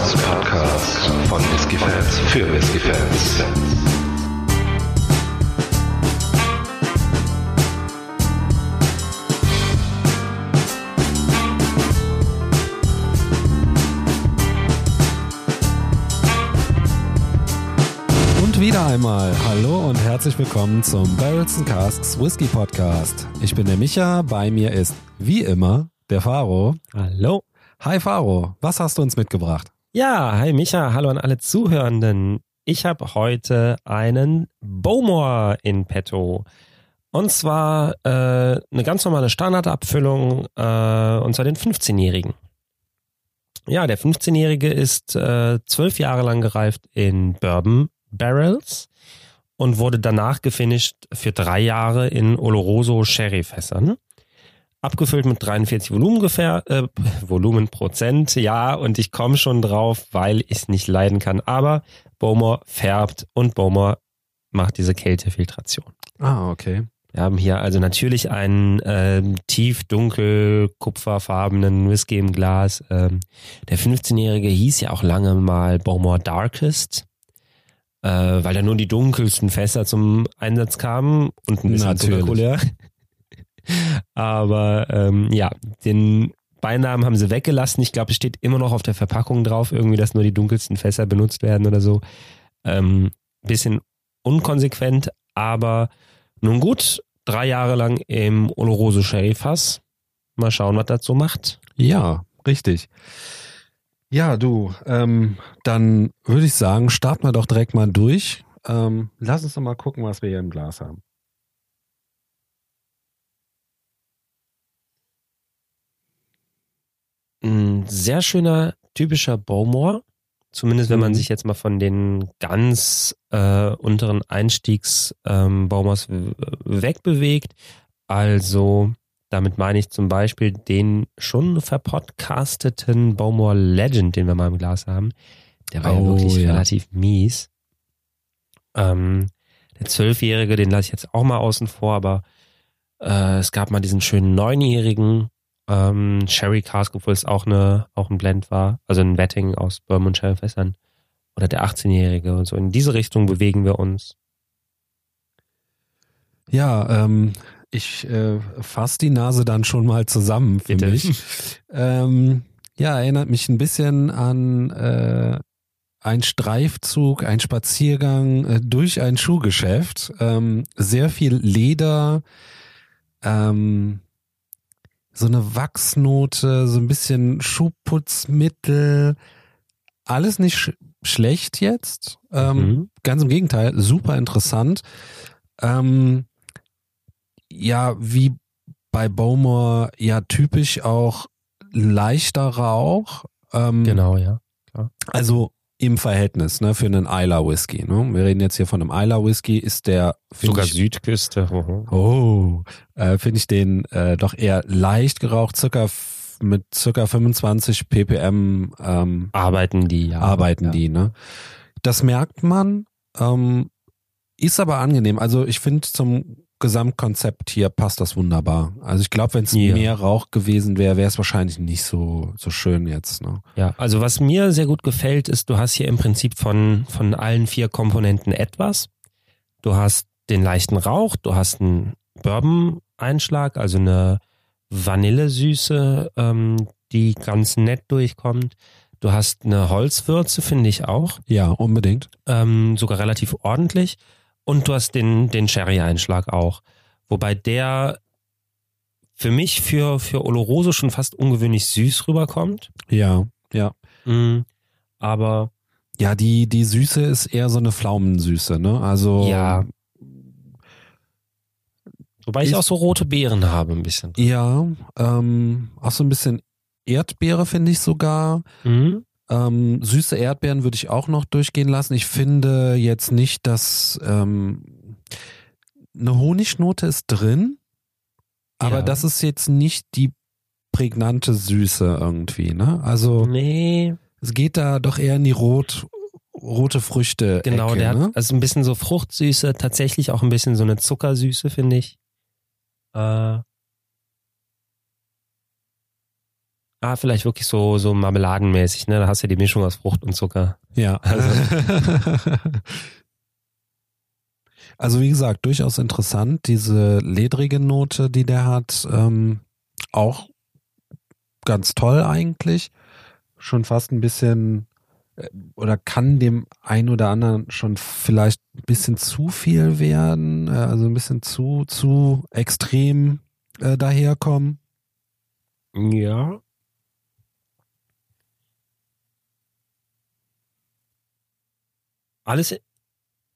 Podcast von Whisky Fans für Whisky Fans. Und wieder einmal hallo und herzlich willkommen zum Barrels and Casks Whisky Podcast. Ich bin der Micha, bei mir ist wie immer der Faro. Hallo. Hi Faro, was hast du uns mitgebracht? Ja, hi Micha, hallo an alle Zuhörenden. Ich habe heute einen Bowmore in petto. Und zwar äh, eine ganz normale Standardabfüllung, äh, und zwar den 15-Jährigen. Ja, der 15-Jährige ist äh, zwölf Jahre lang gereift in Bourbon Barrels und wurde danach gefinisht für drei Jahre in Oloroso Sherry-Fässern. Abgefüllt mit 43 Volumen, äh, Volumenprozent, ja, und ich komme schon drauf, weil ich es nicht leiden kann. Aber Bowmore färbt und Bowmore macht diese Kältefiltration. Ah, okay. Wir haben hier also natürlich einen ähm, tief dunkel kupferfarbenen Whisky im Glas. Ähm, der 15-Jährige hieß ja auch lange mal Bowmore Darkest, äh, weil da nur die dunkelsten Fässer zum Einsatz kamen und ein bisschen Natürlich. Aber ähm, ja, den Beinamen haben sie weggelassen. Ich glaube, es steht immer noch auf der Verpackung drauf, irgendwie, dass nur die dunkelsten Fässer benutzt werden oder so. Ähm, bisschen unkonsequent, aber nun gut, drei Jahre lang im Oloroso Sherry Fass. Mal schauen, was das so macht. Ja, richtig. Ja, du, ähm, dann würde ich sagen, starten wir doch direkt mal durch. Ähm, lass uns doch mal gucken, was wir hier im Glas haben. Ein sehr schöner, typischer Bowmore. Zumindest wenn man Mhm. sich jetzt mal von den ganz äh, unteren Einstiegs ähm, wegbewegt. Also damit meine ich zum Beispiel den schon verpodcasteten Bowmore Legend, den wir mal im Glas haben. Der war ja Oh, wirklich ja. relativ mies. Ähm, der Zwölfjährige, den lasse ich jetzt auch mal außen vor, aber äh, es gab mal diesen schönen Neunjährigen, ähm, Sherry Cask, obwohl es auch, eine, auch ein Blend war, also ein Wetting aus Bourbon und Sherry Fässern. Oder der 18-Jährige und so. In diese Richtung bewegen wir uns. Ja, ähm, ich äh, fasse die Nase dann schon mal zusammen für Bitte. mich. Ähm, ja, erinnert mich ein bisschen an äh, ein Streifzug, ein Spaziergang äh, durch ein Schuhgeschäft. Ähm, sehr viel Leder, ähm, so eine Wachsnote, so ein bisschen Schuhputzmittel. Alles nicht sch schlecht jetzt. Ähm, Mhm. Ganz im Gegenteil, super interessant. Ähm, ja, wie bei Bowmore ja typisch auch leichter Rauch. Ähm, Genau, ja. Also im Verhältnis, ne, für einen Isla Whisky. Ne? Wir reden jetzt hier von einem Isla Whisky, ist der Sogar ich, Südküste. Mhm. Oh, äh, finde ich den äh, doch eher leicht geraucht, circa mit circa 25 ppm ähm, Arbeiten die, ja. arbeiten ja. die, ne? Das merkt man, ähm, ist aber angenehm. Also ich finde zum Gesamtkonzept hier passt das wunderbar. Also ich glaube, wenn es Ja. mehr Rauch gewesen wäre, wäre es wahrscheinlich nicht so so schön jetzt. Ne? Ja, also was mir sehr gut gefällt, ist, du hast hier im Prinzip von, von allen vier Komponenten etwas. Du hast den leichten Rauch, du hast einen Bourbon-Einschlag, also eine Vanillesüße, ähm, die ganz nett durchkommt. Du hast eine Holzwürze, finde ich auch, Ja, unbedingt. ähm, sogar relativ ordentlich. Und du hast den, den Sherry-Einschlag auch. Wobei der für mich für, für Oloroso schon fast ungewöhnlich süß rüberkommt. Ja, ja. Mm, aber Ja, die, die Süße ist eher so eine Pflaumensüße, ne? Also Ja. Wobei ich auch so rote Beeren habe ein bisschen. ja, ähm, auch so ein bisschen Erdbeere finde ich sogar. Mhm. Ähm, süße Erdbeeren würde ich auch noch durchgehen lassen. Ich finde jetzt nicht, dass ähm, eine Honignote ist drin, aber Ja. das ist jetzt nicht die prägnante Süße irgendwie, ne? Also Nee, es geht da doch eher in die rot rote Früchte. genau, Ecke, der ne? hat also ein bisschen so Fruchtsüße, tatsächlich auch ein bisschen so eine Zuckersüße, finde ich. Äh, Ah, vielleicht wirklich so, so marmeladenmäßig, ne? Da hast du ja die Mischung aus Frucht und Zucker. Ja. Also- Also wie gesagt, durchaus interessant, diese ledrige Note, die der hat, ähm, auch ganz toll eigentlich. Schon fast ein bisschen äh, oder kann dem einen oder anderen schon vielleicht ein bisschen zu viel werden, äh, also ein bisschen zu, zu extrem äh, daherkommen. Ja. Alles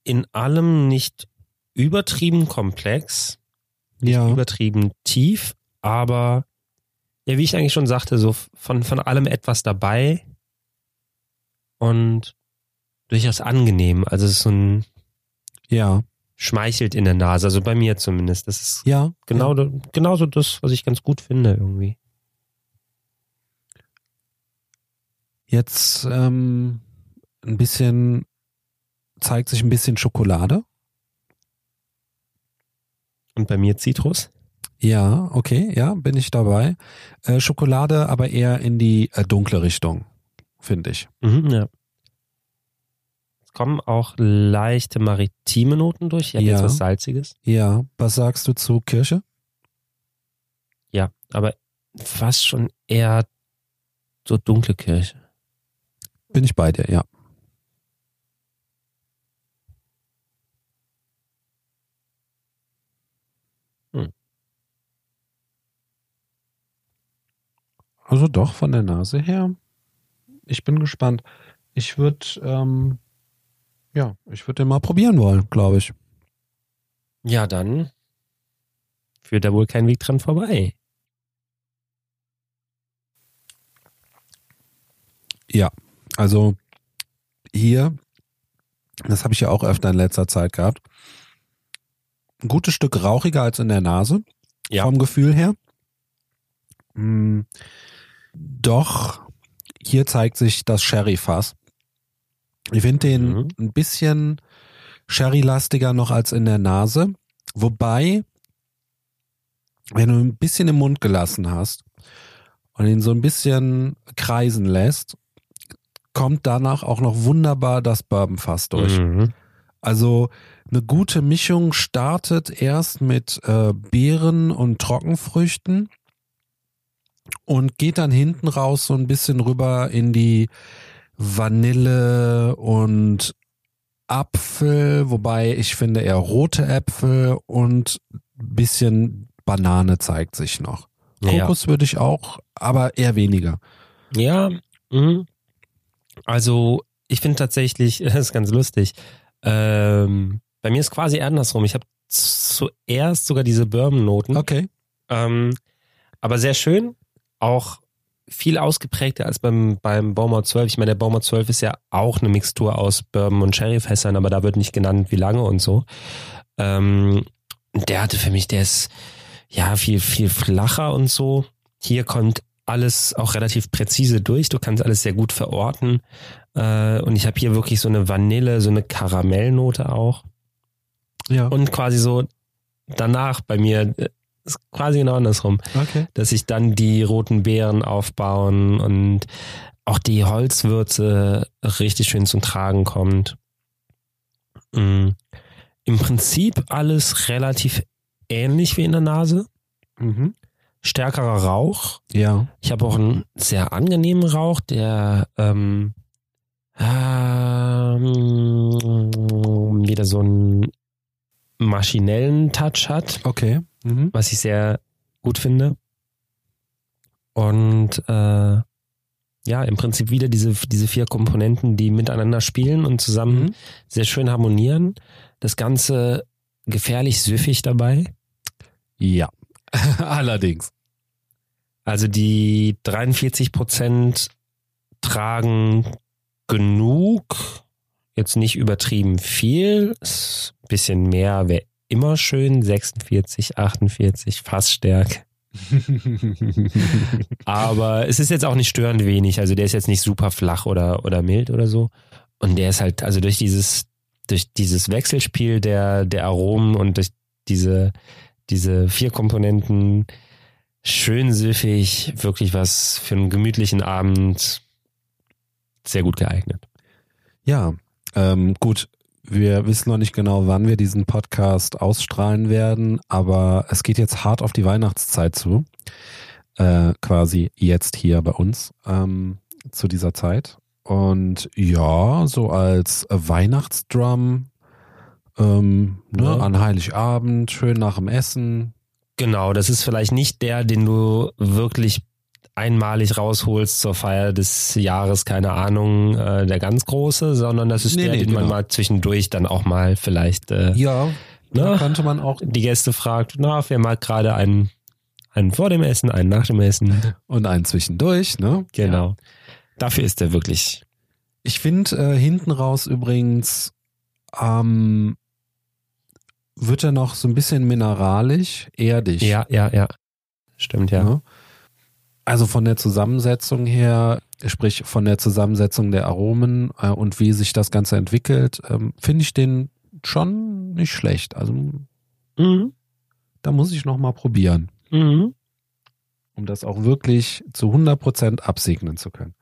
in allem nicht übertrieben komplex, nicht Ja. übertrieben tief, aber ja, wie ich eigentlich schon sagte, so von, von allem etwas dabei und durchaus angenehm. Also es ist so ein Ja. schmeichelt in der Nase, also bei mir zumindest. Das ist Ja. genau, genauso das, was ich ganz gut finde irgendwie. Jetzt ähm, ein bisschen zeigt sich ein bisschen Schokolade. Und bei mir Zitrus. Ja, okay, ja, bin ich dabei. Äh, Schokolade, aber eher in die äh, dunkle Richtung, finde ich. Mhm, ja. Es kommen auch leichte maritime Noten durch. Ja, jetzt was Salziges. Ja, was sagst du zu Kirsche? Ja, aber fast schon eher so dunkle Kirsche. Bin ich bei dir, ja. Hm. Also doch von der Nase her. Ich bin gespannt. Ich würde, ähm, ja, ich würde den mal probieren wollen, glaube ich. Ja, dann führt da wohl kein Weg dran vorbei. Ja, also hier, das habe ich ja auch öfter in letzter Zeit gehabt, ein gutes Stück rauchiger als in der Nase, Ja. vom Gefühl her. Mm, Doch, hier zeigt sich das Sherry-Fass. Ich finde den Mhm. ein bisschen Sherry-lastiger noch als in der Nase, wobei, wenn du ein bisschen im Mund gelassen hast und ihn so ein bisschen kreisen lässt, kommt danach auch noch wunderbar das Bourbonfass durch. Mhm. Also eine gute Mischung startet erst mit äh, Beeren und Trockenfrüchten und geht dann hinten raus so ein bisschen rüber in die Vanille und Apfel, wobei ich finde eher rote Äpfel und ein bisschen Banane zeigt sich noch. Ja. Kokos würde ich auch, aber eher weniger. Ja, mhm. also ich finde tatsächlich, das ist ganz lustig. Ähm, bei mir ist quasi andersrum. Ich habe zuerst sogar diese Bourbon-Noten, Okay. ähm, aber sehr schön, auch viel ausgeprägter als beim, beim Baumau 12. Ich meine, der Baumau 12 ist ja auch eine Mixtur aus Bourbon und Sherryfässern, aber da wird nicht genannt, wie lange und so. Ähm, der hatte für mich, der ist ja viel, viel flacher und so. Hier kommt alles auch relativ präzise durch. Du kannst alles sehr gut verorten. Äh, und ich habe hier wirklich so eine Vanille, so eine Karamellnote auch. Ja. Und quasi so danach bei mir äh, ist quasi genau andersrum, Okay. dass sich dann die roten Beeren aufbauen und auch die Holzwürze richtig schön zum Tragen kommt. Mm. Im Prinzip alles relativ ähnlich wie in der Nase. Mhm. Stärkerer Rauch. Ja. Ich habe auch einen sehr angenehmen Rauch, der ähm, ähm, wieder so einen maschinellen Touch hat, Okay. Mhm. was ich sehr gut finde. Und äh, ja, im Prinzip wieder diese, diese vier Komponenten, die miteinander spielen und zusammen Mhm. sehr schön harmonieren. Das Ganze gefährlich süffig dabei. Ja. Allerdings. Also die 43 Prozent tragen genug, jetzt nicht übertrieben viel, ein bisschen mehr wäre immer schön, 46, 48, Fassstärke. Aber es ist jetzt auch nicht störend wenig, also der ist jetzt nicht super flach oder, oder mild oder so. Und der ist halt, also durch dieses, durch dieses Wechselspiel der, der Aromen und durch diese, diese vier Komponenten schön süffig, wirklich was für einen gemütlichen Abend. Sehr gut geeignet. Ja, ähm, gut. Wir wissen noch nicht genau, wann wir diesen Podcast ausstrahlen werden, aber es geht jetzt hart auf die Weihnachtszeit zu. Äh, quasi jetzt hier bei uns ähm, zu dieser Zeit. Und ja, so als Weihnachtsdrum ähm, ne, Ja. an Heiligabend, schön nach dem Essen. Genau, das ist vielleicht nicht der, den du wirklich einmalig rausholst zur Feier des Jahres, keine Ahnung, äh, der ganz große, sondern das ist Nee, der, nee, den man genau. mal zwischendurch dann auch mal vielleicht äh, Ja, Ne? könnte man auch die Gäste fragt, na, wer mag gerade einen, einen vor dem Essen, einen nach dem Essen. und einen zwischendurch, ne? Genau. Dafür ist er wirklich. Ich finde äh, hinten raus übrigens ähm, wird er noch so ein bisschen mineralisch, erdig. Ja, ja, ja. Stimmt, ja. Ne? Also von der Zusammensetzung her, sprich von der Zusammensetzung der Aromen äh, und wie sich das Ganze entwickelt, ähm, finde ich den schon nicht schlecht. Also Mhm. da muss ich noch mal probieren, Mhm. um das auch wirklich zu 100% absegnen zu können.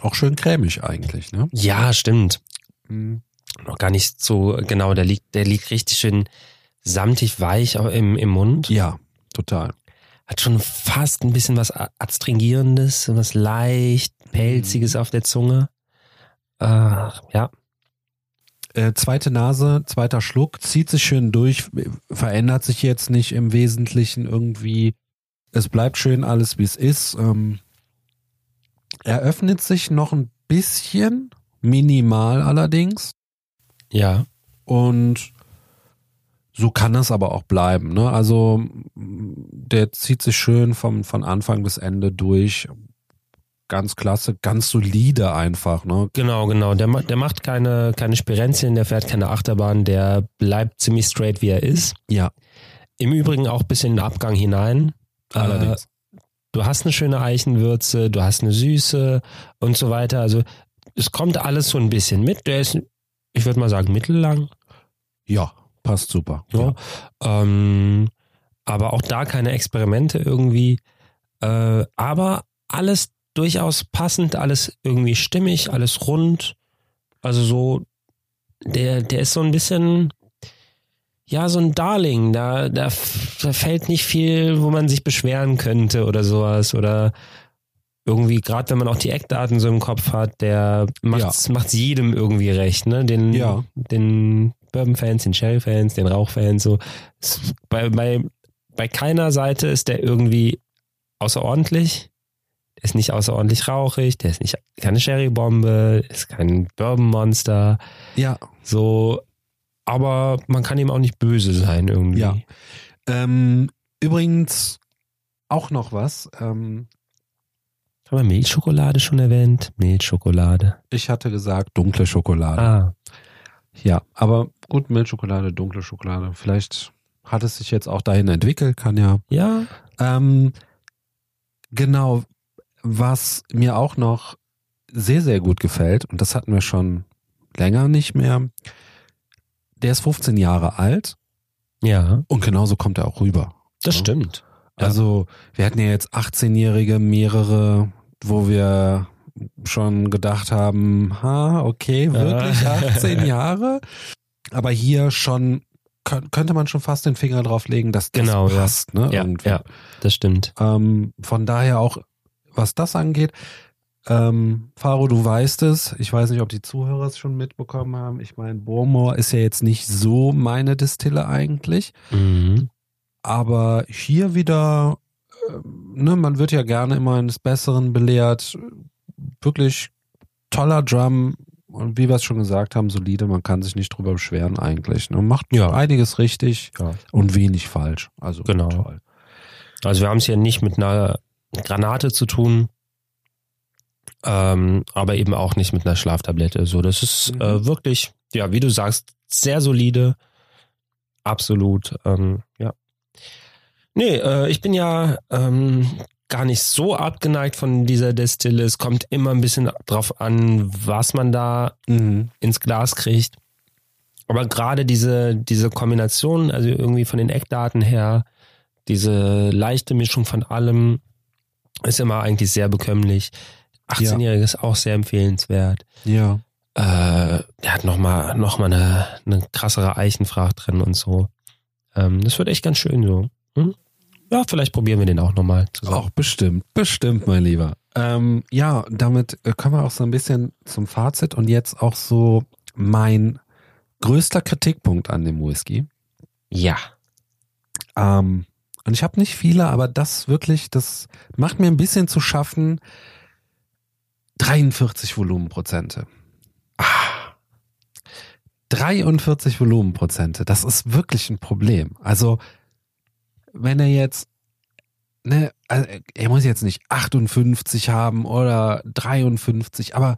Auch schön cremig eigentlich, ne? Ja, stimmt. Mhm. Noch gar nicht so genau. Der liegt, der liegt richtig schön samtig weich auch im, im Mund. Ja, total. Hat schon fast ein bisschen was Adstringierendes, was leicht Pelziges auf der Zunge. Äh, ja. Äh, zweite Nase, zweiter Schluck, zieht sich schön durch, verändert sich jetzt nicht im Wesentlichen irgendwie. Es bleibt schön alles, wie es ist. Ähm, eröffnet sich noch ein bisschen, minimal allerdings. Ja. Und so kann es aber auch bleiben. Ne? Also der zieht sich schön vom, von Anfang bis Ende durch. Ganz klasse, ganz solide einfach. Ne? Genau, genau. Der, der macht keine, keine Spirenzien, der fährt keine Achterbahn, der bleibt ziemlich straight, wie er ist. Ja, Im Übrigen auch bis in den Abgang hinein. allerdings. Äh, du hast eine schöne Eichenwürze, du hast eine Süße und so weiter. Also es kommt alles so ein bisschen mit. Der ist, ich würde mal sagen, mittellang. ja, passt super. Ja. Ähm, aber auch da keine Experimente irgendwie. Äh, aber alles durchaus passend, alles irgendwie stimmig, alles rund. Also so, der, der ist so ein bisschen, ja, so ein Darling. Da, da, da fällt nicht viel, wo man sich beschweren könnte oder sowas. Oder irgendwie, gerade wenn man auch die Eckdaten so im Kopf hat, der macht's, macht's jedem irgendwie recht, ne? Den, Ja. den Bourbon-Fans, den Sherry-Fans, den Rauch-Fans, so. Bei, bei, bei keiner Seite ist der irgendwie außerordentlich. Der ist nicht außerordentlich rauchig, der ist nicht keine Sherry-Bombe, ist kein Bourbon-Monster. Ja, So, aber man kann ihm auch nicht böse sein irgendwie. Ja. Ähm, übrigens auch noch was. Ähm, Haben wir Milchschokolade schon erwähnt? Milchschokolade. ich hatte gesagt dunkle Schokolade. Ah, Ja, aber gut, Milchschokolade, dunkle Schokolade. Vielleicht hat es sich jetzt auch dahin entwickelt, kann ja. ja. Ähm, genau, was mir auch noch sehr, sehr gut gefällt, und das hatten wir schon länger nicht mehr, der ist 15 Jahre alt Ja, und genauso kommt er auch rüber. das Ja. stimmt. Ja. Also, wir hatten ja jetzt 18-Jährige, mehrere, wo wir schon gedacht haben, ha, okay, wirklich Ja. 18 Jahre? Aber hier schon könnt- könnte man schon fast den Finger drauf legen, dass das Genau, ja. passt, ne? Ja, ja, das stimmt. Ähm, von daher auch, was das angeht, ähm, Faro, du weißt es. Ich weiß nicht, ob die Zuhörer es schon mitbekommen haben. Ich meine, Bormore ist ja jetzt nicht so meine Distille eigentlich. Mhm. Aber hier wieder, ähm, ne, man wird ja gerne immer eines Besseren belehrt. Wirklich toller Drum. Und wie wir es schon gesagt haben, solide, man kann sich nicht drüber beschweren eigentlich. Ne? Macht Ja. einiges richtig Ja. und wenig falsch. Also Genau. toll. Also wir haben es hier nicht mit einer Granate zu tun, ähm, aber eben auch nicht mit einer Schlaftablette. So, das ist Mhm. äh, wirklich, ja, wie du sagst, sehr solide. Absolut, ähm, ja. Nee, äh, ich bin ja ähm, gar nicht so abgeneigt von dieser Destille. Es kommt immer ein bisschen drauf an, was man da Mhm. ins Glas kriegt. Aber gerade diese, diese Kombination, also irgendwie von den Eckdaten her, diese leichte Mischung von allem ist immer eigentlich sehr bekömmlich. 18-Jährige ist auch sehr empfehlenswert. Ja. Äh, der hat nochmal noch mal eine, eine krassere Eichenfracht drin und so. Ähm, das wird echt ganz schön so. Hm? Ja, vielleicht probieren wir den auch nochmal zusammen. Auch bestimmt, bestimmt, mein Lieber. Ähm, ja, damit äh, kommen wir auch so ein bisschen zum Fazit und jetzt auch so mein größter Kritikpunkt an dem Whisky. Ja. Ähm, und ich habe nicht viele, aber das wirklich, das macht mir ein bisschen zu schaffen. 43 Volumenprozente. Ah. 43 Volumenprozente, das ist wirklich ein Problem. Also, wenn er jetzt, ne, also er muss jetzt nicht 58 haben oder 53, aber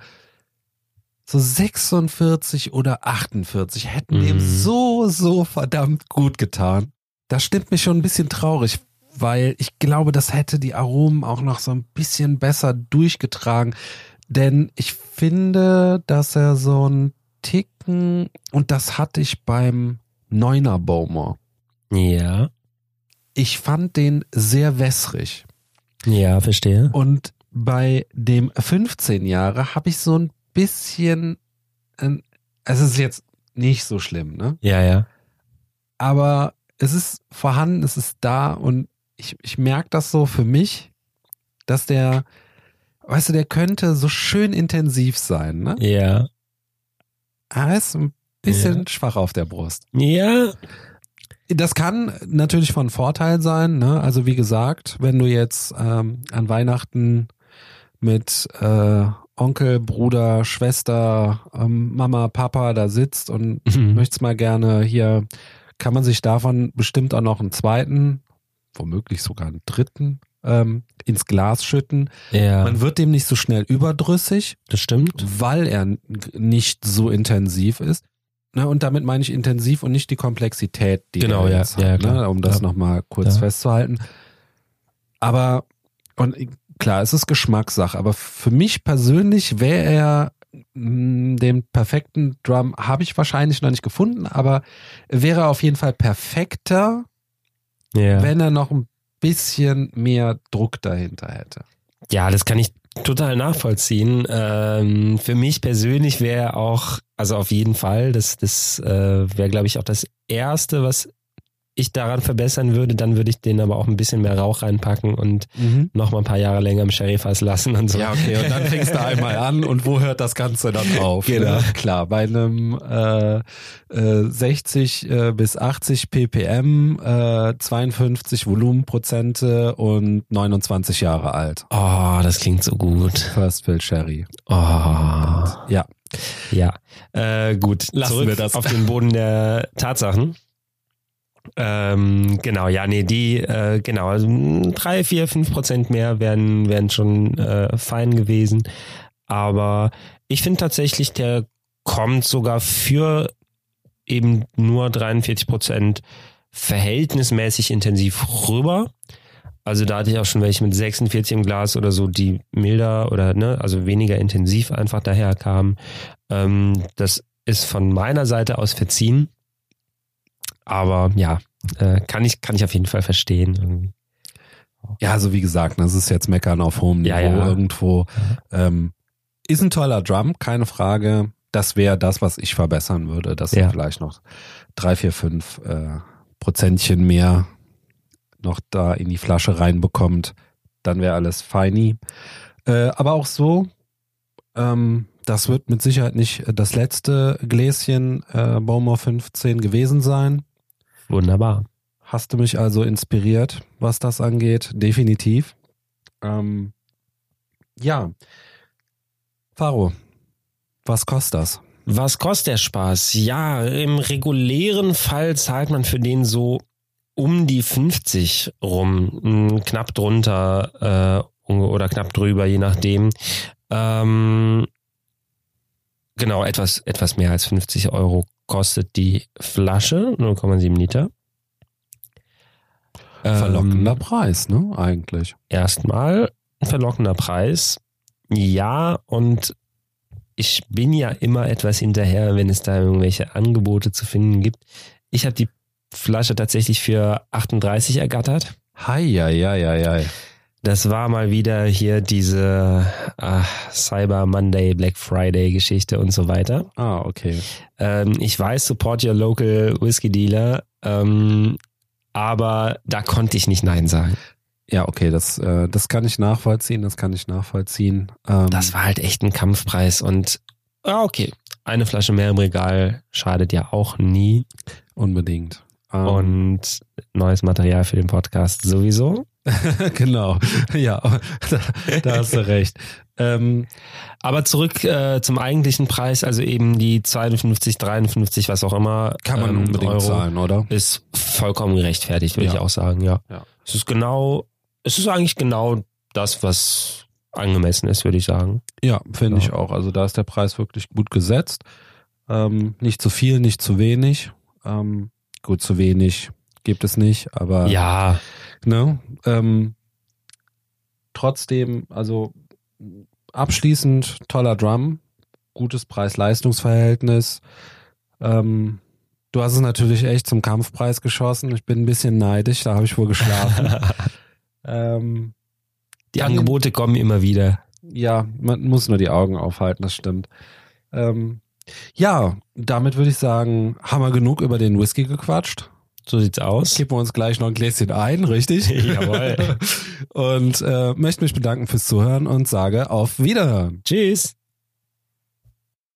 so 46 oder 48 hätten Mhm. ihm so, so verdammt gut getan. Das stimmt mich schon ein bisschen traurig, weil ich glaube, das hätte die Aromen auch noch so ein bisschen besser durchgetragen. Denn ich finde, dass er so ein Ticken, und das hatte ich beim Neuner Bowmer. Ja. Ich fand den sehr wässrig. Ja, verstehe. Und bei dem 15 Jahre habe ich so ein bisschen, äh, es ist jetzt nicht so schlimm, ne? Ja, ja. Aber es ist vorhanden, es ist da und ich, ich merke das so für mich, dass der, weißt du, der könnte so schön intensiv sein, ne? Ja. Er ist ein bisschen schwach auf der Brust. Ja. Das kann natürlich von Vorteil sein. Ne? Also wie gesagt, wenn du jetzt ähm, an Weihnachten mit äh, Onkel, Bruder, Schwester, ähm, Mama, Papa da sitzt und Mhm. möchtest mal gerne hier, kann man sich davon bestimmt auch noch einen zweiten, womöglich sogar einen dritten ähm, ins Glas schütten. Ja, Man wird dem nicht so schnell überdrüssig, das stimmt. weil er nicht so intensiv ist. Ne, und damit meine ich intensiv und nicht die Komplexität, die Genau, ja, jetzt ja, hat, klar. ne, um das Ja. nochmal kurz Ja. festzuhalten. Aber, und klar, es ist Geschmackssache, aber für mich persönlich wäre er mh, den perfekten Drum, habe ich wahrscheinlich noch nicht gefunden, aber wäre auf jeden Fall perfekter, Ja. wenn er noch ein bisschen mehr Druck dahinter hätte. Ja, das kann ich total nachvollziehen. Ähm, für mich persönlich wäre auch, also auf jeden Fall, das, das äh, wäre, glaube ich, auch das Erste, was ich daran verbessern würde. Dann würde ich den aber auch ein bisschen mehr Rauch reinpacken und noch mal ein paar Jahre länger im Sherryfass lassen und so. Ja, okay, und dann fängst du einmal an und wo hört das Ganze dann auf? Genau. Ne? Klar, bei einem äh, äh, 60 äh, bis 80 ppm, äh, 52 Volumenprozente und 29 Jahre alt. Oh, das klingt so gut. First Fill Sherry. Oh. Ja. Ja, äh, gut. Lassen Zurück wir das. auf den Boden der Tatsachen. Ähm, genau, ja, nee, die, äh, genau, also drei, vier, fünf Prozent mehr wären, wären schon äh, fein gewesen. Aber ich finde tatsächlich, der kommt sogar für eben nur 43 Prozent verhältnismäßig intensiv rüber. Also da hatte ich auch schon welche mit 46 im Glas oder so, die milder oder ne, also weniger intensiv einfach daherkamen. Ähm, das ist von meiner Seite aus verziehen. Aber ja, äh, kann ich, kann ich auf jeden Fall verstehen. Irgendwie. Ja, also wie gesagt, das ist jetzt Meckern auf hohem Niveau Ja, ja. irgendwo. Ähm, ist ein toller Drum, keine Frage. Das wäre das, was ich verbessern würde, dass er vielleicht noch drei, vier, fünf äh, Prozentchen mehr noch da in die Flasche reinbekommt. Dann wäre alles feini. Äh, aber auch so, ähm, das wird mit Sicherheit nicht das letzte Gläschen äh, Bowmore 15 gewesen sein. Wunderbar. Hast du mich also inspiriert, was das angeht? Definitiv. Ähm, ja. Faro, was kostet das? Was kostet der Spaß? Ja, im regulären Fall zahlt man für den so um die 50 rum, mh, knapp drunter äh, oder knapp drüber, je nachdem. Ähm, genau, etwas, etwas mehr als 50 Euro kostet die Flasche, 0,7 Liter. Ähm, Verlockender Preis, ne? Eigentlich. erstmal ein verlockender Preis. Ja, und ich bin ja immer etwas hinterher, wenn es da irgendwelche Angebote zu finden gibt. Ich habe die Flasche tatsächlich für 38 ergattert. Hi, ja, ja, ja, ja. Das war mal wieder hier diese ach, Cyber Monday, Black Friday Geschichte und so weiter. Ah, okay. Ähm, ich weiß, support your local Whiskey Dealer, ähm, aber da konnte ich nicht Nein sagen. Ja, okay, das, äh, das kann ich nachvollziehen, das kann ich nachvollziehen. Ähm, Das war halt echt ein Kampfpreis und ja, okay. Eine Flasche mehr im Regal schadet ja auch nie. unbedingt. Ähm, Und neues Material für den Podcast sowieso. genau, ja, da, da hast du recht. Ähm, Aber zurück äh, zum eigentlichen Preis, also eben die 52, 53, was auch immer. kann man ähm, unbedingt Euro, zahlen, oder? Ist vollkommen gerechtfertigt, würde Ja. ich auch sagen, ja. Ja. Es ist genau, es ist eigentlich genau das, was angemessen ist, würde ich sagen. Ja, finde Ja. ich auch. Also da ist der Preis wirklich gut gesetzt. Ähm, nicht zu viel, nicht zu wenig. Ähm, gut, zu wenig gibt es nicht, aber Ja, ne, ähm, trotzdem, also abschließend toller Drum, gutes Preis-Leistungs-Verhältnis. Ähm, du hast es natürlich echt zum Kampfpreis geschossen. Ich bin ein bisschen neidisch, da habe ich wohl geschlafen. ähm, die Angebote kommen immer wieder. ja, man muss nur die Augen aufhalten, das stimmt. Ähm, ja, damit würde ich sagen, haben wir genug über den Whisky gequatscht. So sieht's aus. Kippen wir uns gleich noch ein Gläschen ein, richtig? Jawohl. Und äh, möchte mich bedanken fürs Zuhören und sage auf Wiederhören. Tschüss.